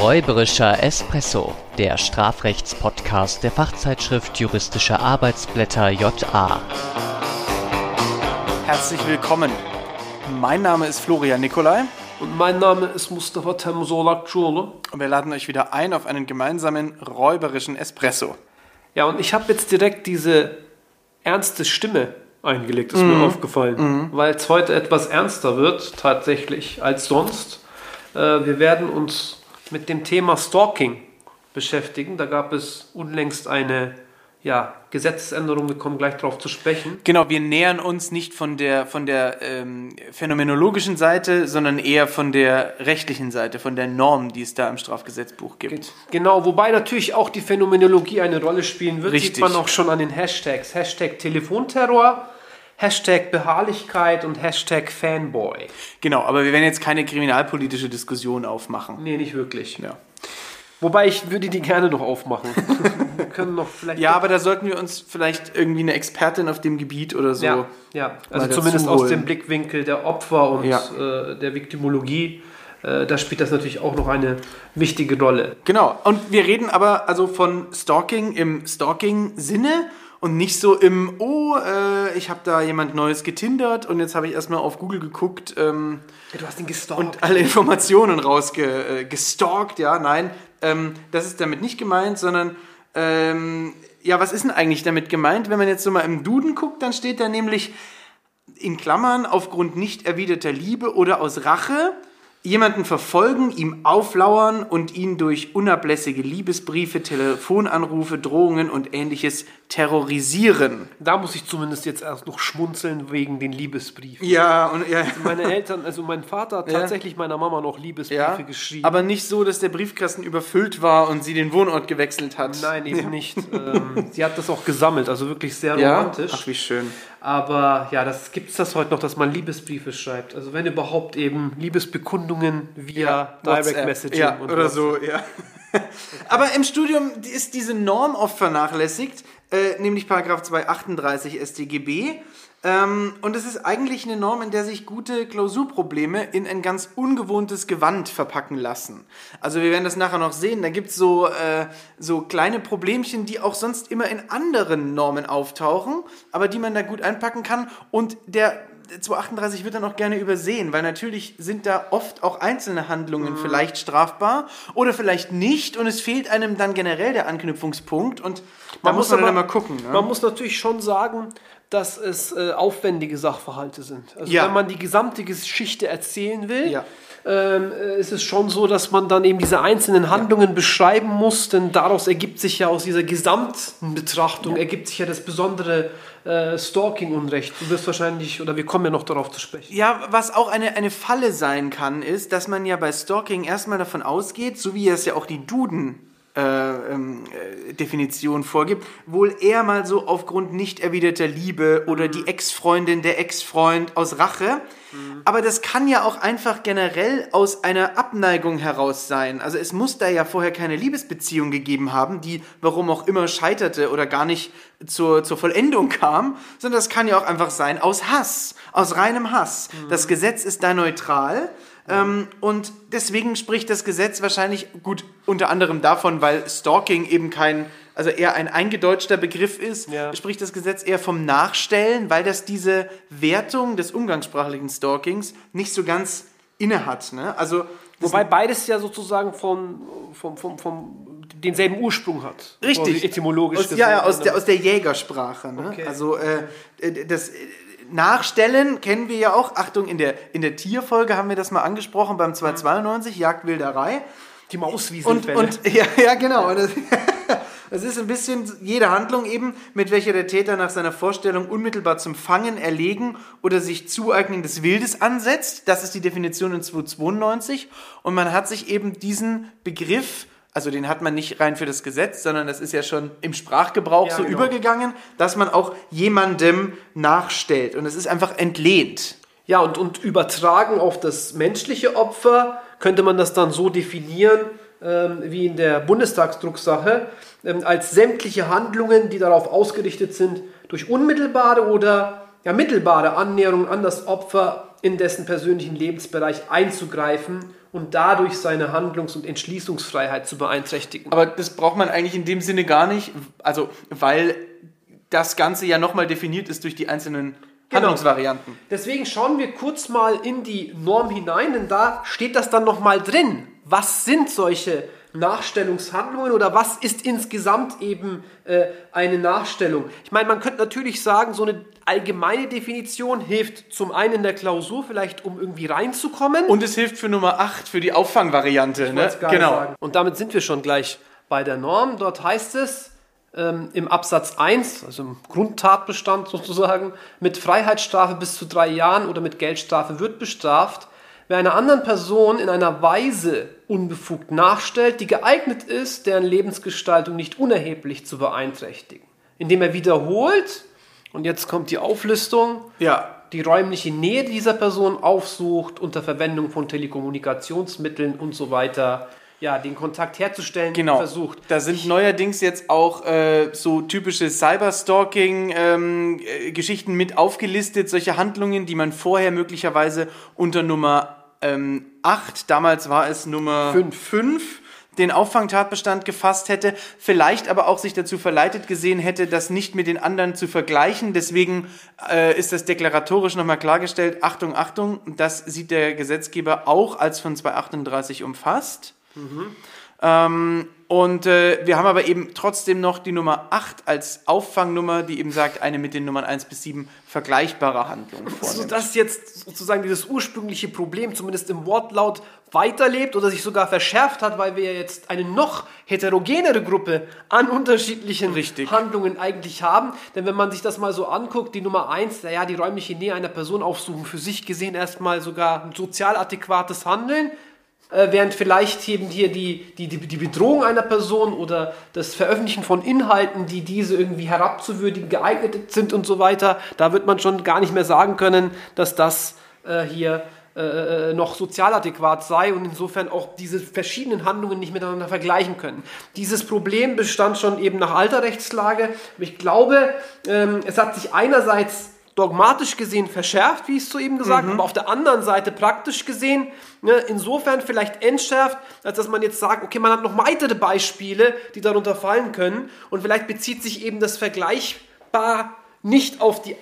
Räuberischer Espresso, der Strafrechtspodcast der Fachzeitschrift Juristische Arbeitsblätter JA. Herzlich willkommen. Mein Name ist Florian Nikolai Und mein Name ist Mustafa Temsolakciolo. und wir laden euch wieder ein auf einen gemeinsamen räuberischen Espresso. Ja, und ich habe jetzt direkt diese ernste Stimme eingelegt, ist mir aufgefallen, weil es heute etwas ernster wird tatsächlich als sonst. Äh, wir werden uns mit dem Thema Stalking beschäftigen. Da gab es unlängst eine ja, Gesetzesänderung, wir kommen gleich darauf zu sprechen. Genau, wir nähern uns nicht von der, von der ähm, phänomenologischen Seite, sondern eher von der rechtlichen Seite, von der Norm, die es da im Strafgesetzbuch gibt. Genau, wobei natürlich auch die Phänomenologie eine Rolle spielen wird. Richtig. Sieht man auch schon an den Hashtags. Hashtag Telefonterror, Hashtag Beharrlichkeit und Hashtag Fanboy. Genau, aber wir werden jetzt keine kriminalpolitische Diskussion aufmachen. Nee, nicht wirklich. Ja. Wobei ich würde die gerne noch aufmachen. wir können noch vielleicht. Ja, aber da sollten wir uns vielleicht irgendwie eine Expertin auf dem Gebiet oder so. ja, ja. Also zumindest dazu aus dem holen. Blickwinkel der Opfer und Ja. äh, der Viktimologie. Äh, da spielt das natürlich auch noch eine wichtige Rolle. Genau. Und wir reden aber also von Stalking im Stalking-Sinne und nicht so im, oh, äh, ich habe da jemand Neues getindert und jetzt habe ich erstmal auf Google geguckt ähm, du hast ihn gestalkt. und alle Informationen rausgestalkt, äh, ja, nein, ähm, das ist damit nicht gemeint, sondern ähm, ja, was ist denn eigentlich damit gemeint? Wenn man jetzt so mal im Duden guckt, dann steht da nämlich in Klammern aufgrund nicht erwiderter Liebe oder aus Rache jemanden verfolgen, ihm auflauern und ihn durch unablässige Liebesbriefe, Telefonanrufe, Drohungen und ähnliches terrorisieren. da muss ich zumindest jetzt erst noch schmunzeln wegen den Liebesbriefen. Ja, und ja. Meine Eltern, also mein Vater hat Ja. tatsächlich meiner Mama noch Liebesbriefe Ja, geschrieben. aber nicht so, dass der Briefkasten überfüllt war und sie den Wohnort gewechselt hat. Nein, eben nicht. Ähm, sie hat das auch gesammelt, also wirklich sehr Ja? romantisch. Ach, wie schön. Aber ja, das gibt es das heute noch, dass man Liebesbriefe schreibt. Also wenn überhaupt eben Liebesbekundungen via Direct WhatsApp. Messaging Ja, oder was. so, ja. Aber im Studium ist diese Norm oft vernachlässigt, äh, nämlich Paragraph 238 StGB. Ähm, und es ist eigentlich eine Norm, in der sich gute Klausurprobleme in ein ganz ungewohntes Gewand verpacken lassen. Also wir werden das nachher noch sehen. Da gibt es so, äh, so kleine Problemchen, die auch sonst immer in anderen Normen auftauchen, aber die man da gut einpacken kann. Und der 238 wird dann auch gerne übersehen, weil natürlich sind da oft auch einzelne Handlungen vielleicht strafbar oder vielleicht nicht und es fehlt einem dann generell der Anknüpfungspunkt und da muss man dann aber- mal gucken. Ne? Man muss natürlich schon sagen, dass es äh, aufwendige Sachverhalte sind. Also Ja. wenn man die gesamte Geschichte erzählen will, Ja. ähm, äh, ist es schon so, dass man dann eben diese einzelnen Handlungen beschreiben muss, denn daraus ergibt sich ja aus dieser gesamten Betrachtung, ergibt sich ja das besondere äh, Stalking-Unrecht. Du wirst wahrscheinlich, oder wir kommen ja noch darauf zu sprechen. Ja, was auch eine, eine Falle sein kann, ist, dass man ja bei Stalking erstmal davon ausgeht, so wie es ja auch die Duden äh, ähm, äh, Definition vorgibt, wohl eher mal so aufgrund nicht erwiderter Liebe oder die Ex-Freundin, der Ex-Freund aus Rache. Aber das kann ja auch einfach generell aus einer Abneigung heraus sein. Also es muss da ja vorher keine Liebesbeziehung gegeben haben, die warum auch immer scheiterte oder gar nicht zur, zur Vollendung kam, sondern das kann ja auch einfach sein aus Hass, aus reinem Hass. Das Gesetz ist da neutral. Ähm, und deswegen spricht das Gesetz wahrscheinlich gut unter anderem davon, weil Stalking eben kein, also eher ein eingedeutschter Begriff ist, Ja. spricht das Gesetz eher vom Nachstellen, weil das diese Wertung des umgangssprachlichen Stalkings nicht so ganz inne hat. Ne? Also Wobei beides ja sozusagen von, vom, vom, vom denselben Ursprung hat. Richtig. Etymologisch aus, ja, ja, aus der, aus der Jägersprache. Ne? Okay. Also äh, das Nachstellen kennen wir ja auch. Achtung, in der, in der Tierfolge haben wir das mal angesprochen beim 292, Jagdwilderei. Die Und, Mauswiesenfälle. und ja, ja, genau. Und Das, das ist ein bisschen jede Handlung eben, mit welcher der Täter nach seiner Vorstellung unmittelbar zum Fangen, Erlegen oder sich Zueignen des Wildes ansetzt. Das ist die Definition in 292. Und man hat sich eben diesen Begriff, also den hat man nicht rein für das Gesetz, sondern das ist ja schon im Sprachgebrauch Ja, so genau. übergegangen, dass man auch jemandem nachstellt. Und es ist einfach entlehnt. Ja, und, und übertragen auf das menschliche Opfer könnte man das dann so definieren, ähm, wie in der Bundestagsdrucksache, ähm, als sämtliche Handlungen, die darauf ausgerichtet sind, durch unmittelbare oder ja, mittelbare Annäherung an das Opfer in dessen persönlichen Lebensbereich einzugreifen und dadurch seine Handlungs- und Entschließungsfreiheit zu beeinträchtigen. Aber das braucht man eigentlich in dem Sinne gar nicht, also weil das Ganze ja nochmal definiert ist durch die einzelnen Genau. Handlungsvarianten. Deswegen schauen wir kurz mal in die Norm hinein, denn da steht das dann nochmal drin. Was sind solche Nachstellungshandlungen oder was ist insgesamt eben äh, eine Nachstellung? Ich meine, man könnte natürlich sagen, so eine allgemeine Definition hilft zum einen in der Klausur vielleicht, um irgendwie reinzukommen. Und es hilft für Nummer 8, für die Auffangvariante. Ne? Gerade sagen. Und damit sind wir schon gleich bei der Norm. Dort heißt es ähm, im Absatz 1, also im Grundtatbestand sozusagen, mit Freiheitsstrafe bis zu drei Jahren oder mit Geldstrafe wird bestraft, wer einer anderen Person in einer Weise unbefugt nachstellt, die geeignet ist, deren Lebensgestaltung nicht unerheblich zu beeinträchtigen. Indem er wiederholt, und jetzt kommt die Auflistung, Ja. die räumliche Nähe dieser Person aufsucht, unter Verwendung von Telekommunikationsmitteln und so weiter, ja, den Kontakt herzustellen Genau. versucht. Da sind neuerdings jetzt auch äh, so typische Cyberstalking-Geschichten mit aufgelistet, solche Handlungen, die man vorher möglicherweise unter Nummer ähm, 8, damals war es Nummer Fünf. 5, den Auffangtatbestand gefasst hätte, vielleicht aber auch sich dazu verleitet gesehen hätte, das nicht mit den anderen zu vergleichen. Deswegen äh, ist das deklaratorisch nochmal klargestellt. Achtung, Achtung, das sieht der Gesetzgeber auch als von 238 umfasst. Ähm, und äh, wir haben aber eben trotzdem noch die Nummer 8 als Auffangnummer, die eben sagt, eine mit den Nummern 1 bis 7 vergleichbare Handlungen So vornimmt. dass jetzt sozusagen dieses ursprüngliche Problem zumindest im Wortlaut weiterlebt oder sich sogar verschärft hat, weil wir ja jetzt eine noch heterogenere Gruppe an unterschiedlichen Richtig. Handlungen eigentlich haben. Denn wenn man sich das mal so anguckt, die Nummer 1, naja, die räumliche Nähe einer Person aufsuchen, für sich gesehen erstmal sogar ein sozial adäquates Handeln. Äh, während vielleicht eben hier die, die, die, die Bedrohung einer Person oder das Veröffentlichen von Inhalten, die diese irgendwie herabzuwürdigen geeignet sind und so weiter, da wird man schon gar nicht mehr sagen können, dass das äh, hier äh, noch sozial adäquat sei und insofern auch diese verschiedenen Handlungen nicht miteinander vergleichen können. Dieses Problem bestand schon eben nach alter Rechtslage. Ich glaube, ähm, es hat sich einerseits dogmatisch gesehen verschärft, wie ich es soeben gesagt habe, aber auf der anderen Seite praktisch gesehen ne, insofern vielleicht entschärft, als dass man jetzt sagt, okay, man hat noch weitere Beispiele, die darunter fallen können. Und vielleicht bezieht sich eben das Vergleichbar nicht auf die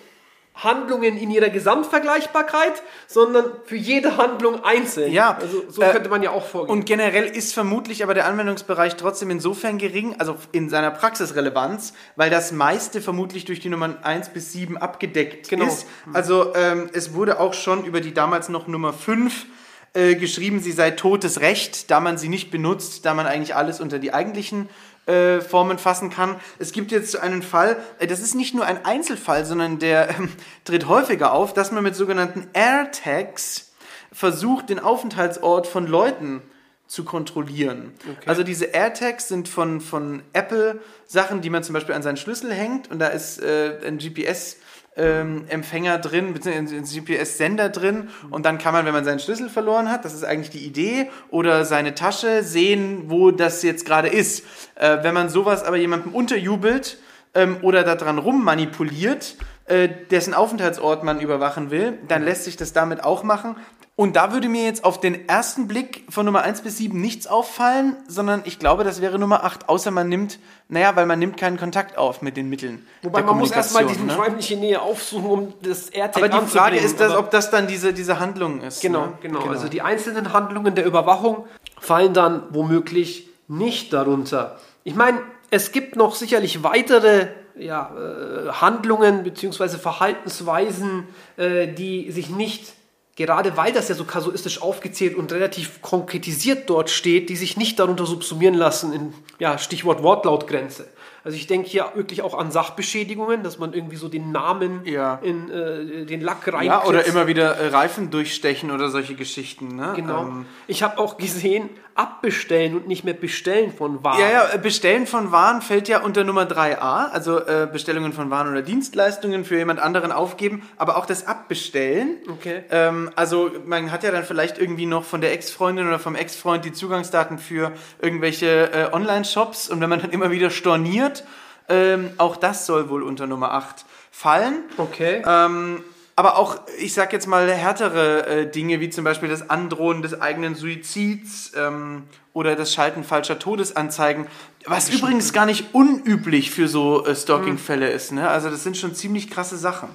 Handlungen in ihrer Gesamtvergleichbarkeit, sondern für jede Handlung einzeln. Ja, also so äh, könnte man ja auch vorgehen. Und generell ist vermutlich aber der Anwendungsbereich trotzdem insofern gering, also in seiner Praxisrelevanz, weil das meiste vermutlich durch die Nummern 1 bis 7 abgedeckt Genau. ist. Also ähm, es wurde auch schon über die damals noch Nummer 5 äh, geschrieben, sie sei totes Recht, da man sie nicht benutzt, da man eigentlich alles unter die eigentlichen äh, Formen fassen kann. Es gibt jetzt so einen Fall, äh, das ist nicht nur ein Einzelfall, sondern der ähm, tritt häufiger auf, dass man mit sogenannten AirTags versucht, den Aufenthaltsort von Leuten zu kontrollieren. Also diese AirTags sind von, von Apple Sachen, die man zum Beispiel an seinen Schlüssel hängt und da ist äh, ein GPS ähm, Empfänger drin, beziehungsweise GPS-Sender drin und dann kann man, wenn man seinen Schlüssel verloren hat, das ist eigentlich die Idee, oder seine Tasche sehen, wo das jetzt gerade ist. Äh, wenn man sowas aber jemandem unterjubelt ähm, oder daran rummanipuliert, äh, dessen Aufenthaltsort man überwachen will, dann lässt sich das damit auch machen. Und da würde mir jetzt auf den ersten Blick von Nummer 1 bis 7 nichts auffallen, sondern ich glaube, das wäre Nummer 8, außer man nimmt, naja, weil man nimmt keinen Kontakt auf mit den Mitteln. Wobei man muss erstmal Kommunikation, diese ne? räumliche Nähe aufsuchen, um das AirTag Aber die Frage ist, dass, ob das dann diese, diese Handlung ist. Genau, ne? genau, Also die einzelnen Handlungen der Überwachung fallen dann womöglich nicht darunter. Ich meine, es gibt noch sicherlich weitere ja, äh, Handlungen bzw. Verhaltensweisen, äh, die sich nicht, gerade weil das ja so kasuistisch aufgezählt und relativ konkretisiert dort steht, die sich nicht darunter subsumieren lassen in ja, Stichwort Wortlautgrenze. Also ich denke hier wirklich auch an Sachbeschädigungen, dass man irgendwie so den Namen Ja. in äh, den Lack rein Ja, oder immer wieder äh, Reifen durchstechen oder solche Geschichten. Ne? Genau. Ähm, ich habe auch gesehen, abbestellen und nicht mehr bestellen von Waren. Ja, ja, äh, Bestellen von Waren fällt ja unter Nummer 3a, also äh, Bestellungen von Waren oder Dienstleistungen für jemand anderen aufgeben, aber auch das Abbestellen. Okay. Ähm, also man hat ja dann vielleicht irgendwie noch von der Ex-Freundin oder vom Ex-Freund die Zugangsdaten für irgendwelche äh, Online-Shops und wenn man dann immer wieder storniert, ähm, auch das soll wohl unter Nummer 8 fallen. Okay. Ähm, aber auch, ich sag jetzt mal, härtere äh, Dinge, wie zum Beispiel das Androhen des eigenen Suizids ähm, oder das Schalten falscher Todesanzeigen, was übrigens gar nicht unüblich für so äh, Stalking-Fälle ist. Ne? Also das sind schon ziemlich krasse Sachen.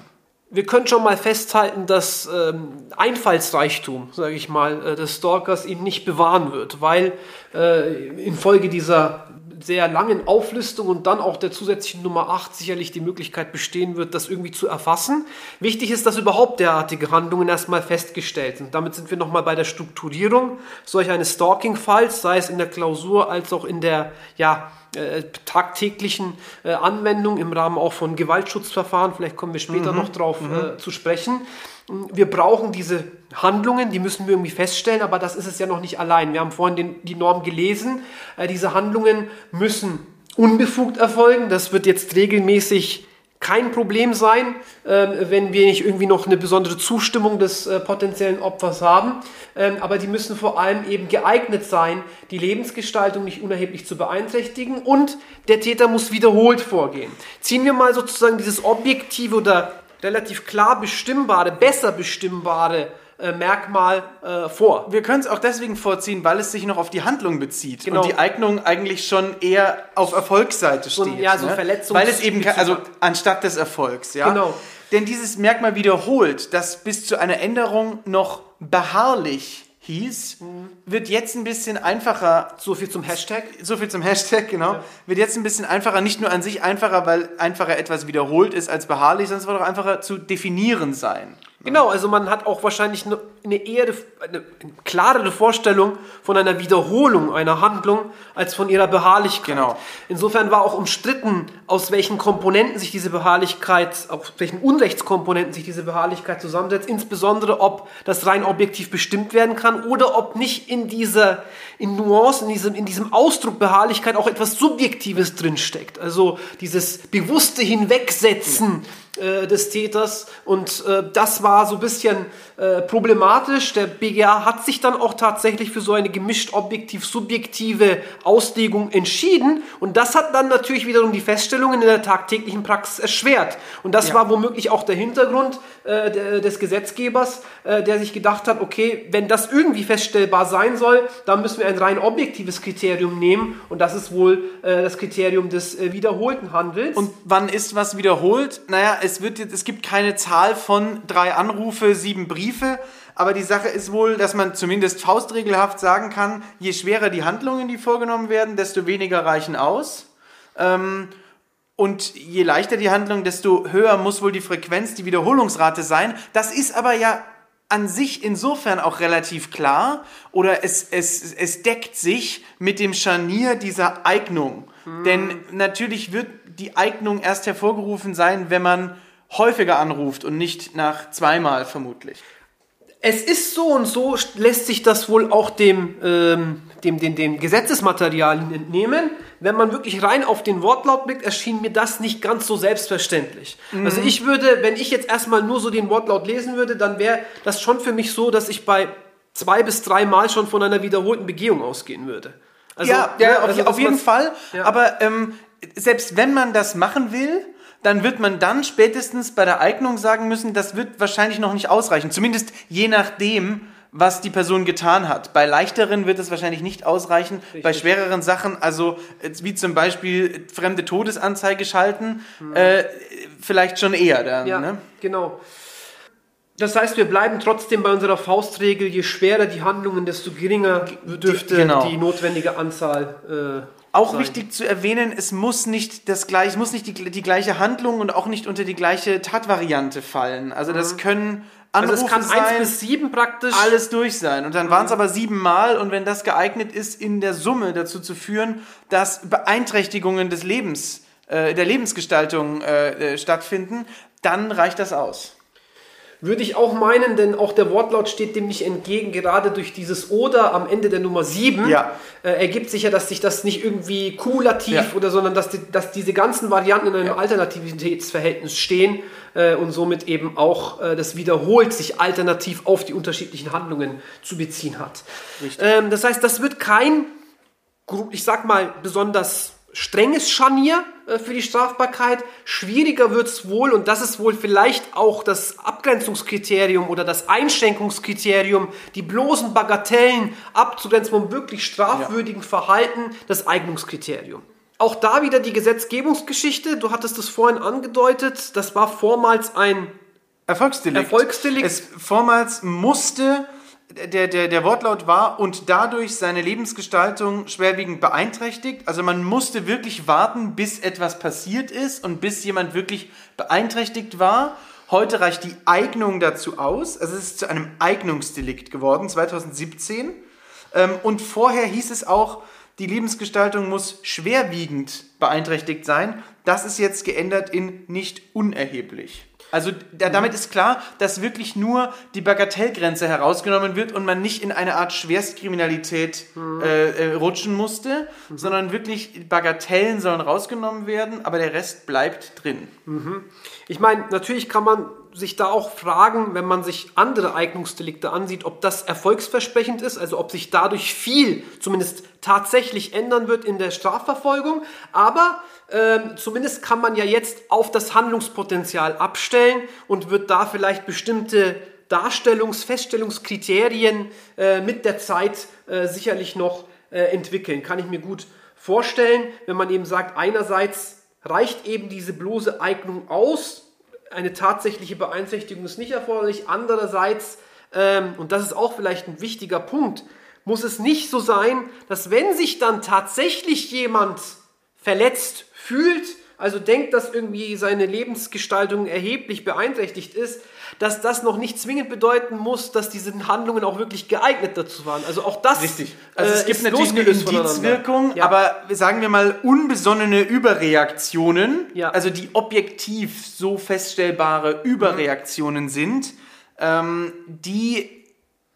Wir können schon mal festhalten, dass ähm, Einfallsreichtum, sage ich mal, äh, des Stalkers ihn nicht bewahren wird, weil äh, infolge dieser sehr langen Auflistung und dann auch der zusätzlichen Nummer 8 sicherlich die Möglichkeit bestehen wird, das irgendwie zu erfassen. Wichtig ist, dass überhaupt derartige Handlungen erstmal festgestellt sind. Damit sind wir nochmal bei der Strukturierung solch eines Stalking-Falls, sei es in der Klausur als auch in der ja, äh, tagtäglichen äh, Anwendung im Rahmen auch von Gewaltschutzverfahren. Vielleicht kommen wir später mhm. noch drauf mhm. äh, zu sprechen wir brauchen diese Handlungen, die müssen wir irgendwie feststellen, aber das ist es ja noch nicht allein. Wir haben vorhin den, die Norm gelesen. Äh, diese Handlungen müssen unbefugt erfolgen. Das wird jetzt regelmäßig kein Problem sein, äh, wenn wir nicht irgendwie noch eine besondere Zustimmung des äh, potenziellen Opfers haben. Ähm, aber die müssen vor allem eben geeignet sein, die Lebensgestaltung nicht unerheblich zu beeinträchtigen und der Täter muss wiederholt vorgehen. Ziehen wir mal sozusagen dieses objektive oder relativ klar bestimmbare, besser bestimmbare äh, Merkmal äh, vor. Wir können es auch deswegen vorziehen, weil es sich noch auf die Handlung bezieht genau. und die Eignung eigentlich schon eher auf Erfolgsseite so, steht. Ja, so ne? Verletzungs Weil es eben, also anstatt des Erfolgs, ja. Genau. Denn dieses Merkmal wiederholt, das bis zu einer Änderung noch beharrlich hieß, mhm. wird jetzt ein bisschen einfacher. So viel zum Hashtag? So viel zum Hashtag, genau. Ja. Wird jetzt ein bisschen einfacher, nicht nur an sich einfacher, weil einfacher etwas wiederholt ist als beharrlich, sondern es wird auch einfacher zu definieren sein. Genau, also man hat auch wahrscheinlich eine eher eine klarere Vorstellung von einer Wiederholung einer Handlung als von ihrer Beharrlichkeit. Genau. Insofern war auch umstritten, aus welchen Komponenten sich diese Beharrlichkeit, aus welchen Unrechtskomponenten sich diese Beharrlichkeit zusammensetzt, insbesondere ob das rein objektiv bestimmt werden kann oder ob nicht in dieser in Nuancen, in diesem, in diesem Ausdruck Beharrlichkeit auch etwas Subjektives drinsteckt. Also dieses bewusste Hinwegsetzen äh, des Täters. Und äh, das war so ein bisschen äh, problematisch. Der BGA hat sich dann auch tatsächlich für so eine gemischt objektiv-subjektive Auslegung entschieden. Und das hat dann natürlich wiederum die Feststellungen in der tagtäglichen Praxis erschwert. Und das ja. war womöglich auch der Hintergrund äh, des Gesetzgebers, äh, der sich gedacht hat, okay, wenn das irgendwie feststellbar sein soll, dann müssen wir ein rein objektives Kriterium nehmen. Und das ist wohl äh, das Kriterium des wiederholten Handels. Und wann ist was wiederholt? Naja, es, wird, es gibt keine Zahl von drei Anrufe, sieben Briefe. Aber die Sache ist wohl, dass man zumindest faustregelhaft sagen kann, je schwerer die Handlungen, die vorgenommen werden, desto weniger reichen aus. Ähm, und je leichter die Handlung, desto höher muss wohl die Frequenz, die Wiederholungsrate sein. Das ist aber ja an sich insofern auch relativ klar oder es, es, es deckt sich mit dem Scharnier dieser Eignung. Hm. Denn natürlich wird die Eignung erst hervorgerufen sein, wenn man häufiger anruft und nicht nach zweimal vermutlich. Es ist so und so lässt sich das wohl auch dem, ähm, dem, dem, dem Gesetzesmaterialien entnehmen. Wenn man wirklich rein auf den Wortlaut blickt, erschien mir das nicht ganz so selbstverständlich. Mhm. Also ich würde, wenn ich jetzt erstmal nur so den Wortlaut lesen würde, dann wäre das schon für mich so, dass ich bei zwei bis drei Mal schon von einer wiederholten Begehung ausgehen würde. Also, ja, ja, auf, also, auf jeden Fall. Ja. Aber ähm, selbst wenn man das machen will, dann wird man dann spätestens bei der Eignung sagen müssen, das wird wahrscheinlich noch nicht ausreichen. Zumindest je nachdem, was die Person getan hat. Bei leichteren wird es wahrscheinlich nicht ausreichen. Richtig. Bei schwereren Sachen, also wie zum Beispiel fremde Todesanzeige schalten, mhm. äh, vielleicht schon eher. Dann, ja, ne? genau. Das heißt, wir bleiben trotzdem bei unserer Faustregel, je schwerer die Handlungen, desto geringer dürfte genau. die notwendige Anzahl äh, auch sein. wichtig zu erwähnen, es muss nicht das gleiche, es muss nicht die, die gleiche Handlung und auch nicht unter die gleiche Tatvariante fallen. Also das mhm. können Anrufe also es kann sein, 1 bis 7 praktisch alles durch sein. Und dann mhm. waren es aber sieben Mal und wenn das geeignet ist, in der Summe dazu zu führen, dass Beeinträchtigungen des Lebens, äh, der Lebensgestaltung äh, äh stattfinden, dann reicht das aus. Würde ich auch meinen, denn auch der Wortlaut steht dem nicht entgegen. Gerade durch dieses Oder am Ende der Nummer 7 ja. äh, ergibt sich ja, dass sich das nicht irgendwie kumulativ ja. oder sondern dass, die, dass diese ganzen Varianten in einem ja. Alternativitätsverhältnis stehen äh, und somit eben auch äh, das wiederholt sich alternativ auf die unterschiedlichen Handlungen zu beziehen hat. Ähm, das heißt, das wird kein, ich sag mal, besonders strenges Scharnier äh, für die Strafbarkeit. Schwieriger wird es wohl, und das ist wohl vielleicht auch das Abgrenzungskriterium oder das Einschränkungskriterium, die bloßen Bagatellen abzugrenzen vom wirklich strafwürdigen Verhalten, das Eignungskriterium. Auch da wieder die Gesetzgebungsgeschichte. Du hattest es vorhin angedeutet. Das war vormals ein Erfolgsdelikt. Erfolgsdelikt. Es vormals musste der, der, der Wortlaut war und dadurch seine Lebensgestaltung schwerwiegend beeinträchtigt. Also man musste wirklich warten, bis etwas passiert ist und bis jemand wirklich beeinträchtigt war. Heute reicht die Eignung dazu aus. Also es ist zu einem Eignungsdelikt geworden, 2017. Ähm, und vorher hieß es auch, die Lebensgestaltung muss schwerwiegend beeinträchtigt sein. Das ist jetzt geändert in nicht unerheblich. Also da, damit ist klar, dass wirklich nur die Bagatellgrenze herausgenommen wird und man nicht in eine Art Schwerstkriminalität äh, äh, rutschen musste, sondern wirklich Bagatellen sollen rausgenommen werden, aber der Rest bleibt drin. Ich meine, natürlich kann man sich da auch fragen, wenn man sich andere Eignungsdelikte ansieht, ob das erfolgsversprechend ist, also ob sich dadurch viel zumindest tatsächlich ändern wird in der Strafverfolgung. Aber ähm, zumindest kann man ja jetzt auf das Handlungspotenzial abstellen und wird da vielleicht bestimmte Darstellungs-, Feststellungskriterien äh, mit der Zeit äh, sicherlich noch äh, entwickeln. Kann ich mir gut vorstellen, wenn man eben sagt, einerseits reicht eben diese bloße Eignung aus, eine tatsächliche Beeinträchtigung ist nicht erforderlich, andererseits, ähm, und das ist auch vielleicht ein wichtiger Punkt, muss es nicht so sein, dass wenn sich dann tatsächlich jemand verletzt fühlt, also denkt, dass irgendwie seine Lebensgestaltung erheblich beeinträchtigt ist, dass das noch nicht zwingend bedeuten muss, dass diese Handlungen auch wirklich geeignet dazu waren. Also auch das Richtig. Also es äh, gibt ist natürlich eine. Indizwirkung, Ja. aber sagen wir mal unbesonnene Überreaktionen, Ja. also die objektiv so feststellbare Überreaktionen sind, ähm, die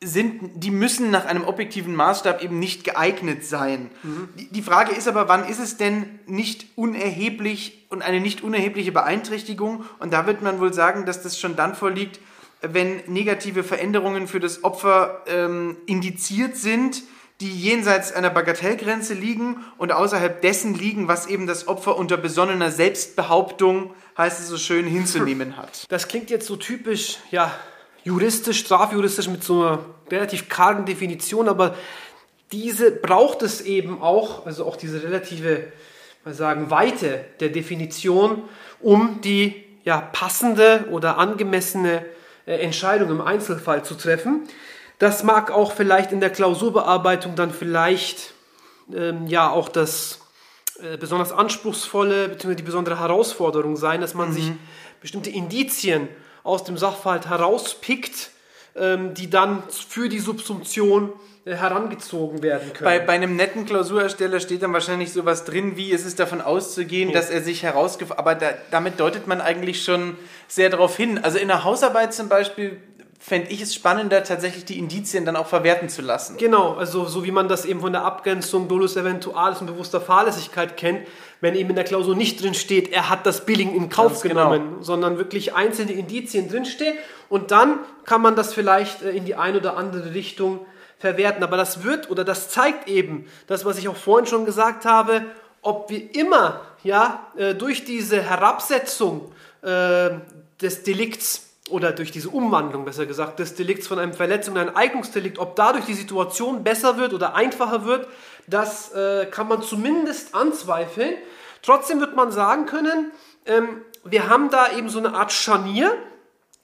sind, die müssen nach einem objektiven Maßstab eben nicht geeignet sein. Die, die Frage ist aber, wann ist es denn nicht unerheblich und eine nicht unerhebliche Beeinträchtigung? Und da wird man wohl sagen, dass das schon dann vorliegt, wenn negative Veränderungen für das Opfer ähm, indiziert sind, die jenseits einer Bagatellgrenze liegen und außerhalb dessen liegen, was eben das Opfer unter besonnener Selbstbehauptung, heißt es so schön, hinzunehmen hat. Das klingt jetzt so typisch, ja, juristisch, strafjuristisch mit so einer relativ kargen Definition, aber diese braucht es eben auch, also auch diese relative, mal sagen, Weite der Definition, um die ja, passende oder angemessene äh, Entscheidung im Einzelfall zu treffen. Das mag auch vielleicht in der Klausurbearbeitung dann vielleicht ähm, ja auch das äh, besonders anspruchsvolle bzw. die besondere Herausforderung sein, dass man sich bestimmte Indizien aus dem Sachverhalt herauspickt, ähm, die dann für die Subsumption äh, herangezogen werden können. Bei, bei einem netten Klausurersteller steht dann wahrscheinlich sowas drin, wie es ist davon auszugehen, dass er sich herausgefunden Aber da, damit deutet man eigentlich schon sehr darauf hin. Also in der Hausarbeit zum Beispiel fände ich es spannender, tatsächlich die Indizien dann auch verwerten zu lassen. Genau, also so wie man das eben von der Abgrenzung Dolus Eventualis und bewusster Fahrlässigkeit kennt, wenn eben in der Klausur nicht drin steht, er hat das Billing in Kauf Ganz genau. genommen, sondern wirklich einzelne Indizien drinstehen und dann kann man das vielleicht äh, in die eine oder andere Richtung verwerten. Aber das wird oder das zeigt eben das, was ich auch vorhin schon gesagt habe, ob wir immer ja, äh, durch diese Herabsetzung äh, des Delikts oder durch diese Umwandlung, besser gesagt, des Delikts von einem Verletzung in ein Eignungsdelikt, ob dadurch die Situation besser wird oder einfacher wird, das äh, kann man zumindest anzweifeln. Trotzdem wird man sagen können, ähm, wir haben da eben so eine Art Scharnier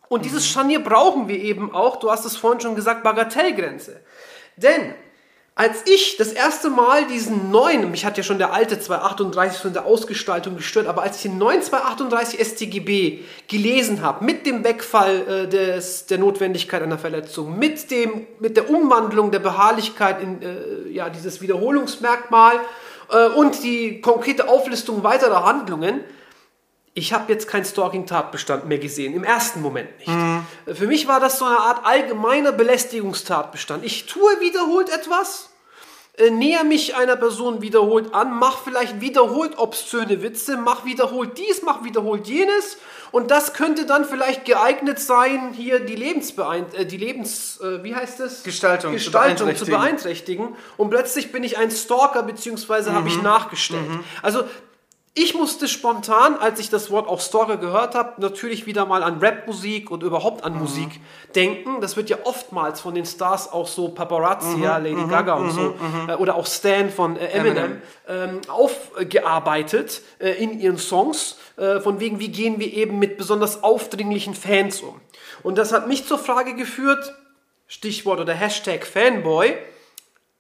und dieses Scharnier brauchen wir eben auch, du hast es vorhin schon gesagt, Bagatellgrenze. Denn als ich das erste Mal diesen neuen, mich hat ja schon der alte 238 von der Ausgestaltung gestört, aber als ich den neuen 238 StGB gelesen habe, mit dem Wegfall äh, des, der Notwendigkeit einer Verletzung, mit, dem, mit der Umwandlung der Beharrlichkeit in äh, ja, dieses Wiederholungsmerkmal äh, und die konkrete Auflistung weiterer Handlungen, ich habe jetzt keinen Stalking-Tatbestand mehr gesehen, im ersten Moment nicht. Für mich war das so eine Art allgemeiner Belästigungstatbestand. Ich tue wiederholt etwas äh, näher mich einer Person wiederholt an, mach vielleicht wiederholt obszöne Witze, mach wiederholt dies, mach wiederholt jenes und das könnte dann vielleicht geeignet sein, hier die Lebensbeein äh, die Lebens äh, wie heißt es Gestaltung, Gestaltung zu zu beeinträchtigen. beeinträchtigen und plötzlich bin ich ein Stalker beziehungsweise habe Mhm. ich nachgestellt. Also ich musste spontan, als ich das Wort auch Stalker gehört habe, natürlich wieder mal an Rapmusik und überhaupt an Musik denken. Das wird ja oftmals von den Stars auch so Paparazzi, ja, Lady Gaga und so, äh, oder auch Stan von äh, Eminem, ähm, aufgearbeitet äh, in ihren Songs, äh, von wegen, wie gehen wir eben mit besonders aufdringlichen Fans um. Und das hat mich zur Frage geführt, Stichwort oder Hashtag Fanboy,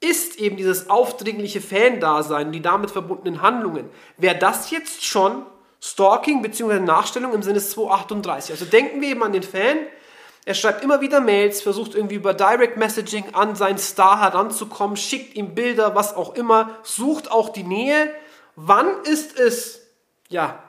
ist eben dieses aufdringliche Fan-Dasein, die damit verbundenen Handlungen. Wäre das jetzt schon Stalking bzw. Nachstellung im Sinne 238? Also denken wir eben an den Fan, er schreibt immer wieder Mails, versucht irgendwie über Direct Messaging an seinen Star heranzukommen, schickt ihm Bilder, was auch immer, sucht auch die Nähe. Wann ist es, ja,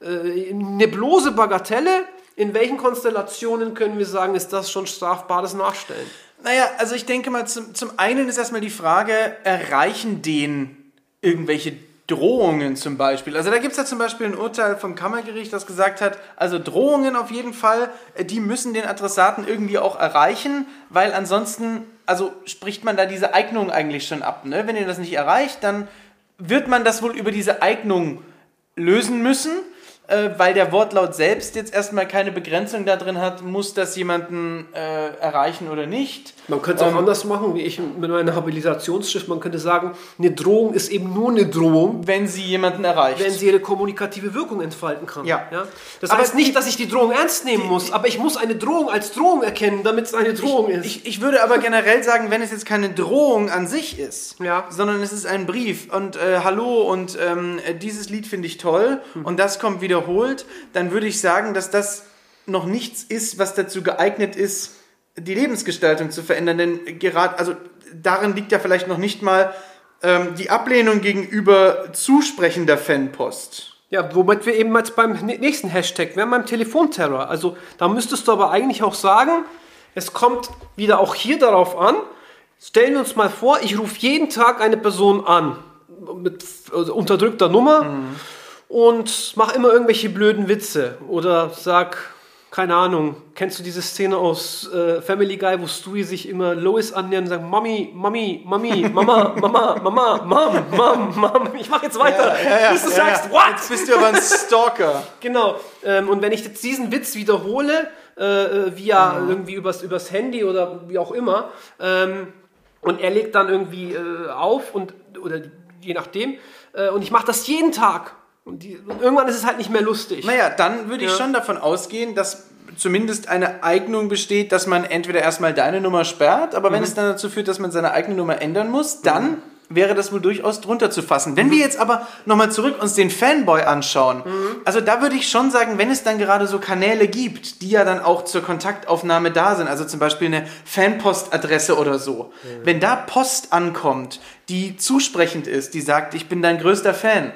äh, eine bloße Bagatelle? In welchen Konstellationen können wir sagen, ist das schon strafbares Nachstellen? Naja, also ich denke mal, zum, zum einen ist erstmal die Frage, erreichen den irgendwelche Drohungen zum Beispiel? Also da gibt es ja zum Beispiel ein Urteil vom Kammergericht, das gesagt hat, also Drohungen auf jeden Fall, äh, die müssen den Adressaten irgendwie auch erreichen, weil ansonsten, also spricht man da diese Eignung eigentlich schon ab. Ne? Wenn ihr das nicht erreicht, dann wird man das wohl über diese Eignung lösen müssen, äh, weil der Wortlaut selbst jetzt erstmal keine Begrenzung da drin hat, muss das jemanden äh, erreichen oder nicht. Man könnte es auch anders machen, wie ich mit meiner Habilitationsschrift. Man könnte sagen, eine Drohung ist eben nur eine Drohung, Wenn sie jemanden erreicht. wenn sie ihre kommunikative Wirkung entfalten kann. Ja. Das Aber heißt nicht, dass ich die Drohung ernst nehmen muss, aber ich muss eine Drohung als Drohung erkennen, damit es eine Drohung ist. Ich, ich würde aber generell sagen, wenn es jetzt keine Drohung an sich ist, Ja. sondern es ist ein Brief und äh, hallo und ähm, äh, dieses Lied finde ich toll Hm. und das kommt wiederholt, dann würde ich sagen, dass das noch nichts ist, was dazu geeignet ist, die Lebensgestaltung zu verändern. Denn gerade, also darin liegt ja vielleicht noch nicht mal ähm, die Ablehnung gegenüber zusprechender Fanpost. Ja, womit wir eben jetzt beim nä- nächsten Hashtag wären, beim Telefonterror. Also da müsstest du aber eigentlich auch sagen, es kommt wieder auch hier darauf an, stellen wir uns mal vor, ich rufe jeden Tag eine Person an mit also unterdrückter Nummer und mache immer irgendwelche blöden Witze oder sag, keine Ahnung, kennst du diese Szene aus äh, Family Guy, wo Stewie sich immer Lois annähert und sagt, Mami, Mami, Mami, Mama, Mama, Mama, Mom, Mom, Mom, ich mache jetzt weiter, bis du sagst, what? Jetzt bist du aber ein Stalker. Genau. Ähm, und wenn ich jetzt diesen Witz wiederhole, äh, äh, via irgendwie übers, übers Handy oder wie auch immer, ähm, und er legt dann irgendwie äh, auf und oder je nachdem, äh, und ich mache das jeden Tag. Und, die, und irgendwann ist es halt nicht mehr lustig. Naja, dann würde ich Ja. schon davon ausgehen, dass zumindest eine Eignung besteht, dass man entweder erstmal deine Nummer sperrt, aber Mhm. wenn es dann dazu führt, dass man seine eigene Nummer ändern muss, dann wäre das wohl durchaus drunter zu fassen. Wenn wir jetzt aber nochmal zurück uns den Fanboy anschauen, Mhm. also da würde ich schon sagen, wenn es dann gerade so Kanäle gibt, die ja dann auch zur Kontaktaufnahme da sind, also zum Beispiel eine Fanpostadresse oder so, wenn da Post ankommt, die zusprechend ist, die sagt, ich bin dein größter Fan,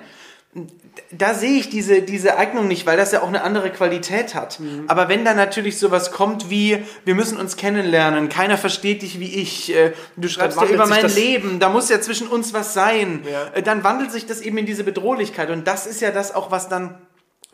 da sehe ich diese, diese Eignung nicht, weil das ja auch eine andere Qualität hat. Mhm. Aber wenn da natürlich sowas kommt wie, wir müssen uns kennenlernen, keiner versteht dich wie ich, äh, du schreibst ja über mein Leben, da muss ja zwischen uns was sein, Ja. äh, dann wandelt sich das eben in diese Bedrohlichkeit. Und das ist ja das auch, was dann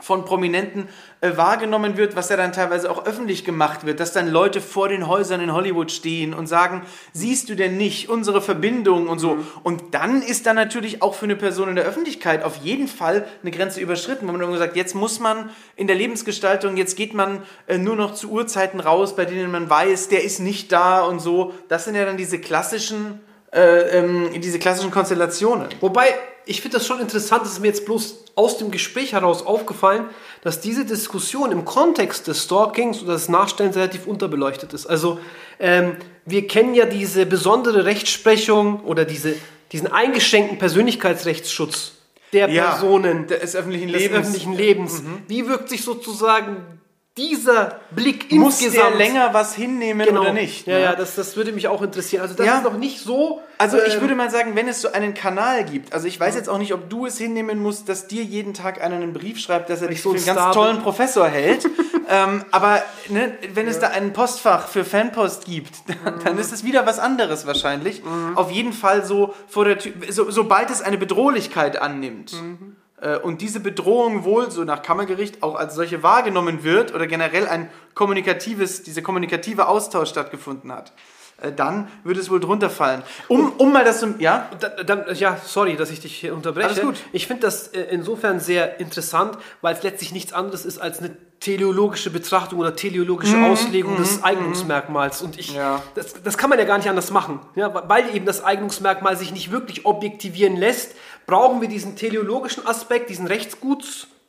von Prominenten äh, wahrgenommen wird, was ja dann teilweise auch öffentlich gemacht wird, dass dann Leute vor den Häusern in Hollywood stehen und sagen, siehst du denn nicht unsere Verbindung und so. Und dann ist dann natürlich auch für eine Person in der Öffentlichkeit auf jeden Fall eine Grenze überschritten, wo man dann sagt, jetzt muss man in der Lebensgestaltung, jetzt geht man äh, nur noch zu Uhrzeiten raus, bei denen man weiß, der ist nicht da und so. Das sind ja dann diese klassischen, äh, ähm, diese klassischen Konstellationen. Wobei, ich finde das schon interessant, das ist mir jetzt bloß aus dem Gespräch heraus aufgefallen, dass diese Diskussion im Kontext des Stalkings oder des Nachstellens relativ unterbeleuchtet ist. Also ähm, wir kennen ja diese besondere Rechtsprechung oder diese, diesen eingeschränkten Persönlichkeitsrechtsschutz der Personen des öffentlichen des Lebens. öffentlichen Lebens. Wie wirkt sich sozusagen dieser Blick Muss der insgesamt länger was hinnehmen genau. oder nicht? Ja, ne? ja, das, das würde mich auch interessieren. Also das Ja. ist noch nicht so. Also ich ähm, würde mal sagen, wenn es so einen Kanal gibt, also ich weiß jetzt auch nicht, ob du es hinnehmen musst, dass dir jeden Tag einer einen Brief schreibt, dass er dich so für ein einen ganz tollen bin. Professor hält. Ähm, aber ne, wenn es da ein Postfach für Fanpost gibt, dann ist es wieder was anderes wahrscheinlich. Auf jeden Fall so vor der Tür, so, sobald es eine Bedrohlichkeit annimmt. äh, Und diese Bedrohung wohl, so nach Kammergericht, auch als solche wahrgenommen wird oder generell ein kommunikatives, dieser kommunikative Austausch stattgefunden hat, äh, dann würde es wohl drunter fallen. Um, um mal das zum, ja? Da, dann, ja, sorry, dass ich dich hier unterbreche. Alles gut. Ich finde das äh, insofern sehr interessant, weil es letztlich nichts anderes ist als eine teleologische Betrachtung oder teleologische Auslegung des Eignungsmerkmals. Und ich, Mhm, Ja. das, das kann man ja gar nicht anders machen. Ja, weil eben das Eignungsmerkmal sich nicht wirklich objektivieren lässt, brauchen wir diesen teleologischen Aspekt, diesen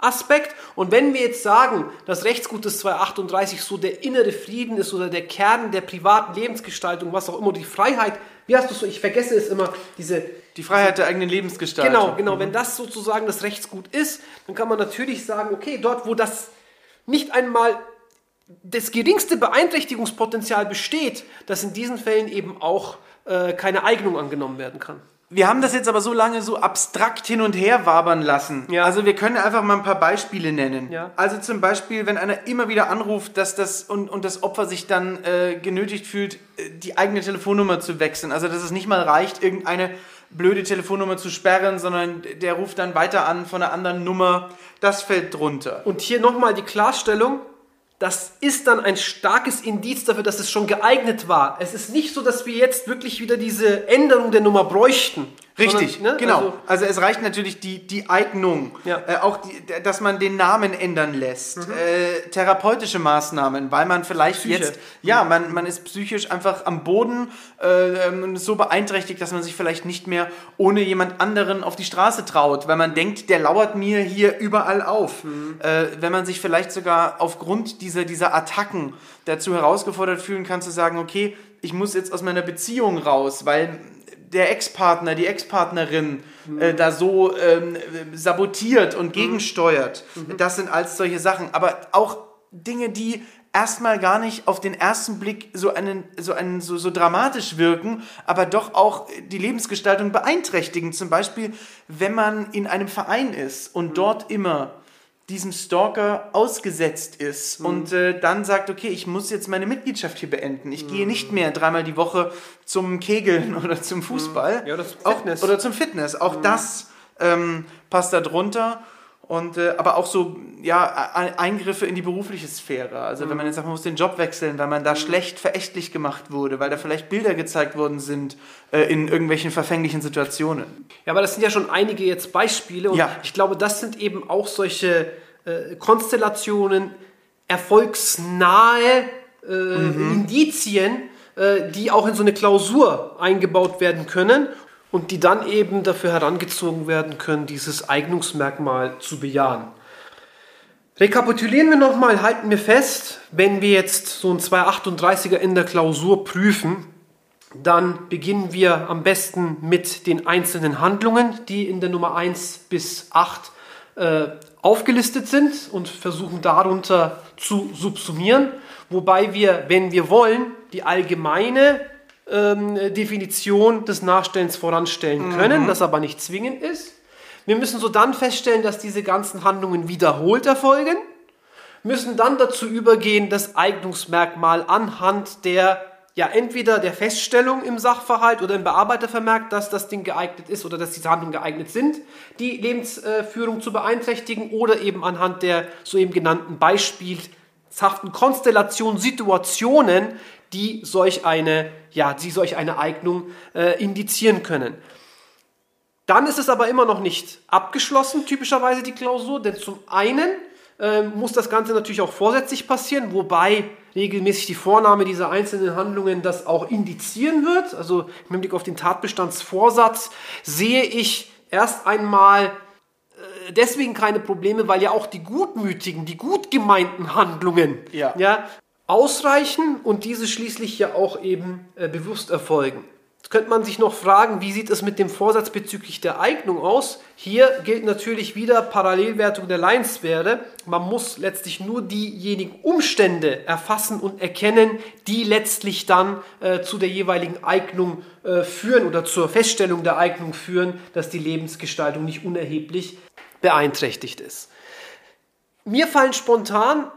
Rechtsgutsaspekt. Und wenn wir jetzt sagen, dass Rechtsgut des 238 so der innere Frieden ist oder der Kern der privaten Lebensgestaltung, was auch immer, die Freiheit, wie hast du es so, ich vergesse es immer, diese, Die Freiheit der eigenen Lebensgestaltung. Genau, genau. Wenn das sozusagen das Rechtsgut ist, dann kann man natürlich sagen, okay, dort, wo das nicht einmal das geringste Beeinträchtigungspotenzial besteht, dass in diesen Fällen eben auch äh, keine Eignung angenommen werden kann. Wir haben das jetzt aber so lange so abstrakt hin und her wabern lassen. Ja. Also wir können einfach mal ein paar Beispiele nennen. Ja. Also zum Beispiel, wenn einer immer wieder anruft, dass das und, und das Opfer sich dann äh, genötigt fühlt, äh, die eigene Telefonnummer zu wechseln. Also dass es nicht mal reicht, irgendeine blöde Telefonnummer zu sperren, sondern der ruft dann weiter an von einer anderen Nummer. Das fällt drunter. Und hier nochmal die Klarstellung, das ist dann ein starkes Indiz dafür, dass es schon geeignet war. Es ist nicht so, dass wir jetzt wirklich wieder diese Änderung der Nummer bräuchten. Richtig, sondern, ne, genau. also- Also, es reicht natürlich die, die Eignung, Ja. äh, auch die, dass man den Namen ändern lässt, äh, therapeutische Maßnahmen, weil man vielleicht Psyche. jetzt, ja, man, man ist psychisch einfach am Boden äh, ähm, so beeinträchtigt, dass man sich vielleicht nicht mehr ohne jemand anderen auf die Straße traut, weil man denkt, der lauert mir hier überall auf. Äh, wenn man sich vielleicht sogar aufgrund dieser, dieser Attacken dazu herausgefordert fühlen kann, zu sagen, okay, ich muss jetzt aus meiner Beziehung raus, weil der Ex-Partner, die Ex-Partnerin äh, da so ähm, sabotiert und gegensteuert. Das sind alles solche Sachen. Aber auch Dinge, die erstmal gar nicht auf den ersten Blick so einen, so einen, so, so dramatisch wirken, aber doch auch die Lebensgestaltung beeinträchtigen. Zum Beispiel, wenn man in einem Verein ist und dort immer diesem Stalker ausgesetzt ist und äh, dann sagt, okay, ich muss jetzt meine Mitgliedschaft hier beenden. Ich gehe nicht mehr dreimal die Woche zum Kegeln oder zum Fußball. Ja, oder zum Auch- Fitness. Oder zum Fitness. Auch das ähm, passt da drunter. Und, äh, aber auch so ja, Eingriffe in die berufliche Sphäre. Also wenn man jetzt sagt, man muss den Job wechseln, weil man da schlecht verächtlich gemacht wurde, weil da vielleicht Bilder gezeigt worden sind äh, in irgendwelchen verfänglichen Situationen. Ja, aber das sind ja schon einige jetzt Beispiele und Ja. ich glaube, das sind eben auch solche äh, Konstellationen, erfolgsnahe äh, Indizien, äh, die auch in so eine Klausur eingebaut werden können und die dann eben dafür herangezogen werden können, dieses Eignungsmerkmal zu bejahen. Rekapitulieren wir nochmal, halten wir fest, wenn wir jetzt so ein 238er in der Klausur prüfen, dann beginnen wir am besten mit den einzelnen Handlungen, die in der Nummer 1 bis 8 äh, aufgelistet sind und versuchen darunter zu subsumieren, wobei wir, wenn wir wollen, die allgemeine ähm, Definition des Nachstellens voranstellen können, das aber nicht zwingend ist. Wir müssen so dann feststellen, dass diese ganzen Handlungen wiederholt erfolgen, müssen dann dazu übergehen, das Eignungsmerkmal anhand der ja entweder der Feststellung im Sachverhalt oder im Bearbeitervermerk, dass das Ding geeignet ist oder dass diese Handlungen geeignet sind, die Lebensführung zu beeinträchtigen oder eben anhand der soeben genannten beispielhaften Konstellationen, Situationen, die solch eine, ja, die solch eine Eignung äh, indizieren können. Dann ist es aber immer noch nicht abgeschlossen, typischerweise die Klausur, denn zum einen ähm, muss das Ganze natürlich auch vorsätzlich passieren, wobei regelmäßig die Vornahme dieser einzelnen Handlungen das auch indizieren wird. Also im Hinblick auf den Tatbestandsvorsatz sehe ich erst einmal äh, deswegen keine Probleme, weil ja auch die gutmütigen, die gut gemeinten Handlungen Ja. Ja, ausreichen und diese schließlich ja auch eben äh, bewusst erfolgen. Jetzt könnte man sich noch fragen, wie sieht es mit dem Vorsatz bezüglich der Eignung aus? Hier gilt natürlich wieder Parallelwertung der Leinswerte. Man muss letztlich nur diejenigen Umstände erfassen und erkennen, die letztlich dann äh, zu der jeweiligen Eignung äh, führen oder zur Feststellung der Eignung führen, dass die Lebensgestaltung nicht unerheblich beeinträchtigt ist. Mir fallen spontan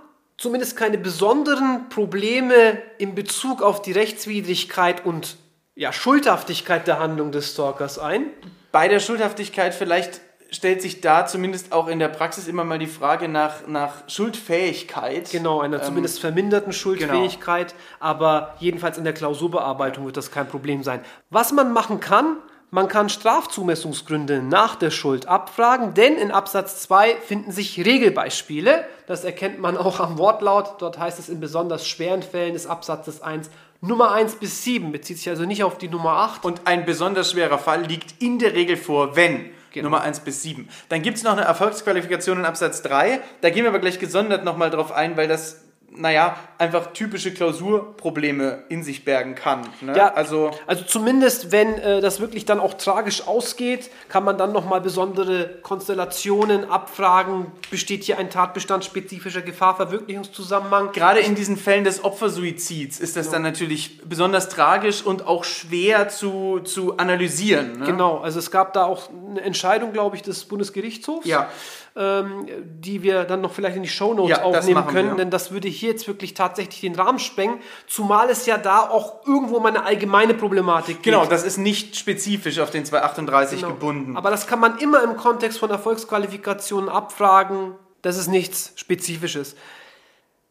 zumindest keine besonderen Probleme in Bezug auf die Rechtswidrigkeit und ja, Schuldhaftigkeit der Handlung des Stalkers ein. Bei der Schuldhaftigkeit vielleicht stellt sich da zumindest auch in der Praxis immer mal die Frage nach, nach Schuldfähigkeit. Genau, einer zumindest verminderten Schuldfähigkeit, aber jedenfalls in der Klausurbearbeitung wird das kein Problem sein. Was man machen kann, man kann Strafzumessungsgründe nach der Schuld abfragen, denn in Absatz 2 finden sich Regelbeispiele. Das erkennt man auch am Wortlaut. Dort heißt es in besonders schweren Fällen des Absatzes 1 Nummer 1 bis 7, bezieht sich also nicht auf die Nummer 8. Und ein besonders schwerer Fall liegt in der Regel vor, wenn Genau. Nummer 1 bis 7. Dann gibt es noch eine Erfolgsqualifikation in Absatz 3. Da gehen wir aber gleich gesondert nochmal drauf ein, weil das, naja, einfach typische Klausurprobleme in sich bergen kann. Ne? Ja, also also zumindest, wenn äh, das wirklich dann auch tragisch ausgeht, kann man dann nochmal besondere Konstellationen abfragen. Besteht hier ein Tatbestand spezifischer Gefahrverwirklichungszusammenhang? gerade in diesen Fällen des Opfersuizids ist das dann natürlich besonders tragisch und auch schwer zu, zu analysieren. Ne? Genau, also es gab da auch eine Entscheidung, glaube ich, des Bundesgerichtshofs, Ja. Ähm, die wir dann noch vielleicht in die Shownotes Ja, aufnehmen können, wir. denn das würde hier jetzt wirklich tatsächlich den Rahmen sprengen, zumal es ja da auch irgendwo um eine allgemeine Problematik geht. Genau, das ist nicht spezifisch auf den 238 Genau. gebunden. Aber das kann man immer im Kontext von Erfolgsqualifikationen abfragen. Das ist nichts Spezifisches.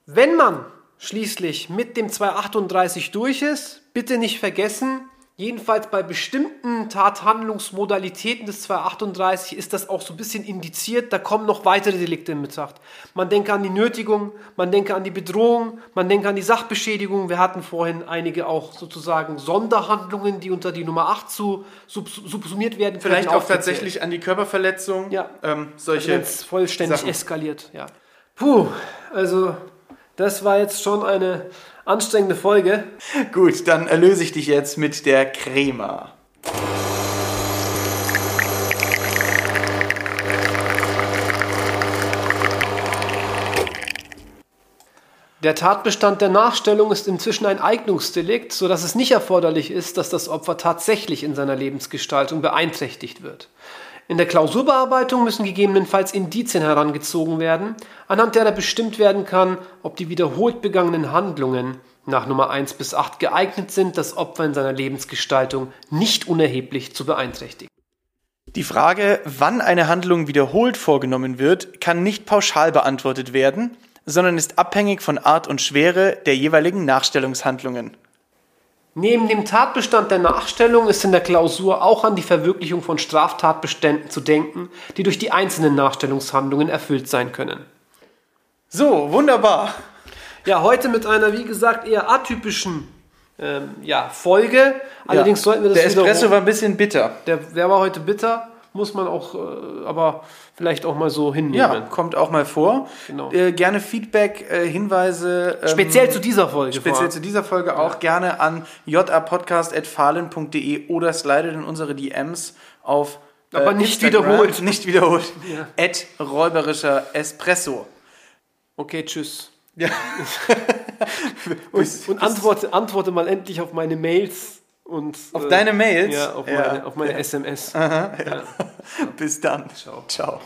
Wenn man schließlich mit dem 238 durch ist, bitte nicht vergessen, jedenfalls bei bestimmten Tathandlungsmodalitäten des 238 ist das auch so ein bisschen indiziert, da kommen noch weitere Delikte in Betracht. Man denke an die Nötigung, man denke an die Bedrohung, man denke an die Sachbeschädigung. Wir hatten vorhin einige auch sozusagen Sonderhandlungen, die unter die Nummer 8 zu sub subsumiert werden können. Vielleicht auch tatsächlich an die Körperverletzung. Ja. Ähm, Also solche es vollständig Sachen. eskaliert, ja. Puh, also das war jetzt schon eine anstrengende Folge. Gut, dann erlöse ich dich jetzt mit der Crema. Der Tatbestand der Nachstellung ist inzwischen ein Eignungsdelikt, sodass es nicht erforderlich ist, dass das Opfer tatsächlich in seiner Lebensgestaltung beeinträchtigt wird. In der Klausurbearbeitung müssen gegebenenfalls Indizien herangezogen werden, anhand derer bestimmt werden kann, ob die wiederholt begangenen Handlungen nach Nummer 1 bis 8 geeignet sind, das Opfer in seiner Lebensgestaltung nicht unerheblich zu beeinträchtigen. Die Frage, wann eine Handlung wiederholt vorgenommen wird, kann nicht pauschal beantwortet werden, sondern ist abhängig von Art und Schwere der jeweiligen Nachstellungshandlungen. Neben dem Tatbestand der Nachstellung ist in der Klausur auch an die Verwirklichung von Straftatbeständen zu denken, die durch die einzelnen Nachstellungshandlungen erfüllt sein können. So, wunderbar. Ja, heute mit einer, wie gesagt, eher atypischen ähm, ja, Folge. Allerdings Ja, sollten wir das Der Espresso war ein bisschen bitter. der, der war heute bitter, muss man auch, äh, aber vielleicht auch mal so hinnehmen. Ja, kommt auch mal vor. Genau. Äh, gerne Feedback, äh, Hinweise. ähm, Speziell zu dieser Folge. vor Speziell allem. zu dieser Folge auch gerne an japodcast.fahlen.de oder slidet in unsere DMs auf. äh, Aber nicht Instagram. wiederholt. Nicht wiederholt. Ja. At räuberischer Espresso. Okay, tschüss. Ja. Und, und antworte, antworte mal endlich auf meine Mails und Auf äh, deine Mails? Ja, auf Ja. meine, auf meine SMS. Bis dann. Ciao. Ciao.